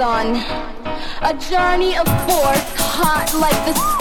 on. A journey of force, hot like the sun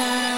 sun.